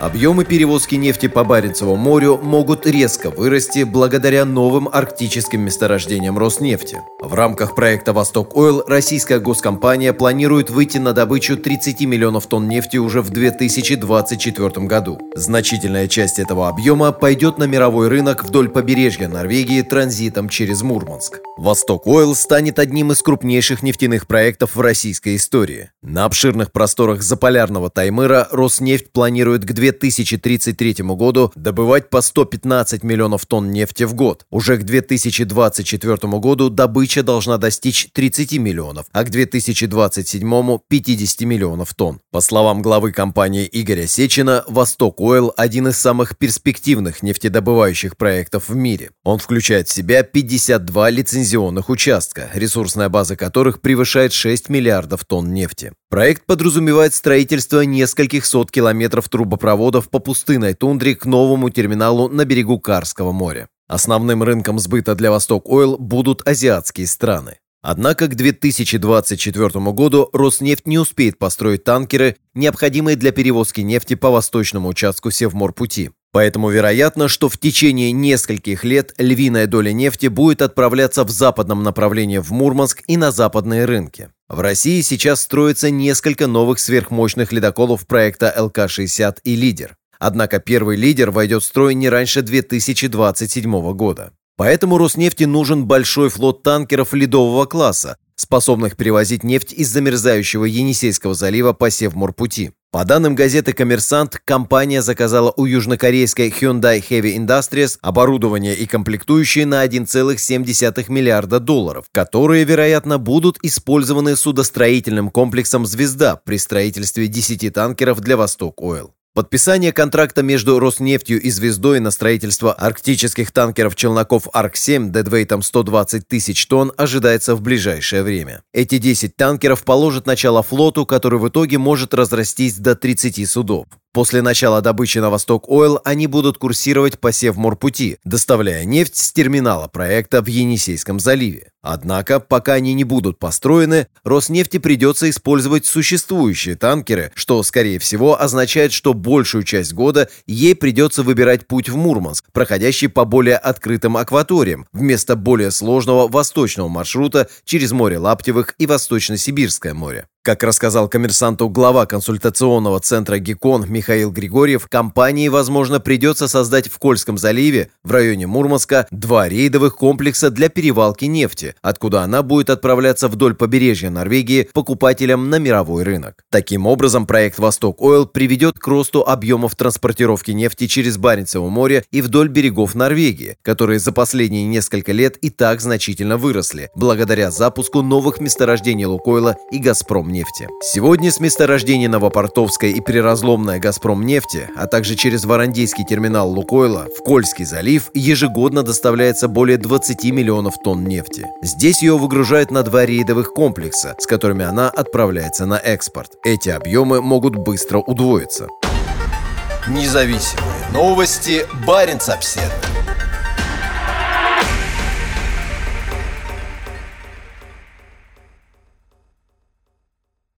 Объемы перевозки нефти по Баренцеву морю могут резко вырасти благодаря новым арктическим месторождениям Роснефти. В рамках проекта «Восток Ойл» российская госкомпания планирует выйти на добычу 30 миллионов тонн нефти уже в 2024 году. Значительная часть этого объема пойдет на мировой рынок вдоль побережья Норвегии транзитом через Мурманск. «Восток Ойл» станет одним из крупнейших нефтяных проектов в российской истории. На обширных просторах заполярного Таймыра Роснефть планирует к 2000 2033 году добывать по 115 миллионов тонн нефти в год. Уже к 2024 году добыча должна достичь 30 миллионов, а к 2027 – 50 миллионов тонн. По словам главы компании Игоря Сечина, «Восток Ойл» – один из самых перспективных нефтедобывающих проектов в мире. Он включает в себя 52 лицензионных участка, ресурсная база которых превышает 6 миллиардов тонн нефти. Проект подразумевает строительство нескольких сот километров трубопроводов по пустынной тундре к новому терминалу на берегу Карского моря. Основным рынком сбыта для Восток Ойл будут азиатские страны. Однако к 2024 году Роснефть не успеет построить танкеры, необходимые для перевозки нефти по восточному участку Севморпути. Поэтому вероятно, что в течение нескольких лет львиная доля нефти будет отправляться в западном направлении в Мурманск и на западные рынки. В России сейчас строится несколько новых сверхмощных ледоколов проекта ЛК-60 и «Лидер». Однако первый «Лидер» войдет в строй не раньше 2027 года. Поэтому Роснефти нужен большой флот танкеров ледового класса, способных перевозить нефть из замерзающего Енисейского залива по Севморпути. По данным газеты «Коммерсант», компания заказала у южнокорейской Hyundai Heavy Industries оборудование и комплектующие на 1,7 миллиарда долларов, которые, вероятно, будут использованы судостроительным комплексом «Звезда» при строительстве 10 танкеров для «Восток Ойл». Подписание контракта между Роснефтью и «Звездой» на строительство арктических танкеров-челноков «Арк-7» дедвейтом 120 тысяч тонн ожидается в ближайшее время. Эти 10 танкеров положат начало флоту, который в итоге может разрастись до 30 судов. После начала добычи на Восток Ойл они будут курсировать по Севморпути, доставляя нефть с терминала проекта в Енисейском заливе. Однако, пока они не будут построены, Роснефти придется использовать существующие танкеры, что, скорее всего, означает, что большую часть года ей придется выбирать путь в Мурманск, проходящий по более открытым акваториям, вместо более сложного восточного маршрута через море Лаптевых и Восточно-Сибирское море. Как рассказал коммерсанту глава консультационного центра ГИКОН Михаил Григорьев, компании, возможно, придется создать в Кольском заливе, в районе Мурманска, два рейдовых комплекса для перевалки нефти, откуда она будет отправляться вдоль побережья Норвегии покупателям на мировой рынок. Таким образом, проект «Восток Ойл» приведет к росту объемов транспортировки нефти через Баренцево море и вдоль берегов Норвегии, которые за последние несколько лет и так значительно выросли, благодаря запуску новых месторождений Лукойла и Газпром нефти. Сегодня с месторождений Новопортовской и Приразломная Газпром нефти, а также через Варандейский терминал Лукойла в Кольский залив ежегодно доставляется более 20 миллионов тонн нефти. Здесь ее выгружают на два рейдовых комплекса, с которыми она отправляется на экспорт. Эти объемы могут быстро удвоиться. Независимые новости. Барин обседный.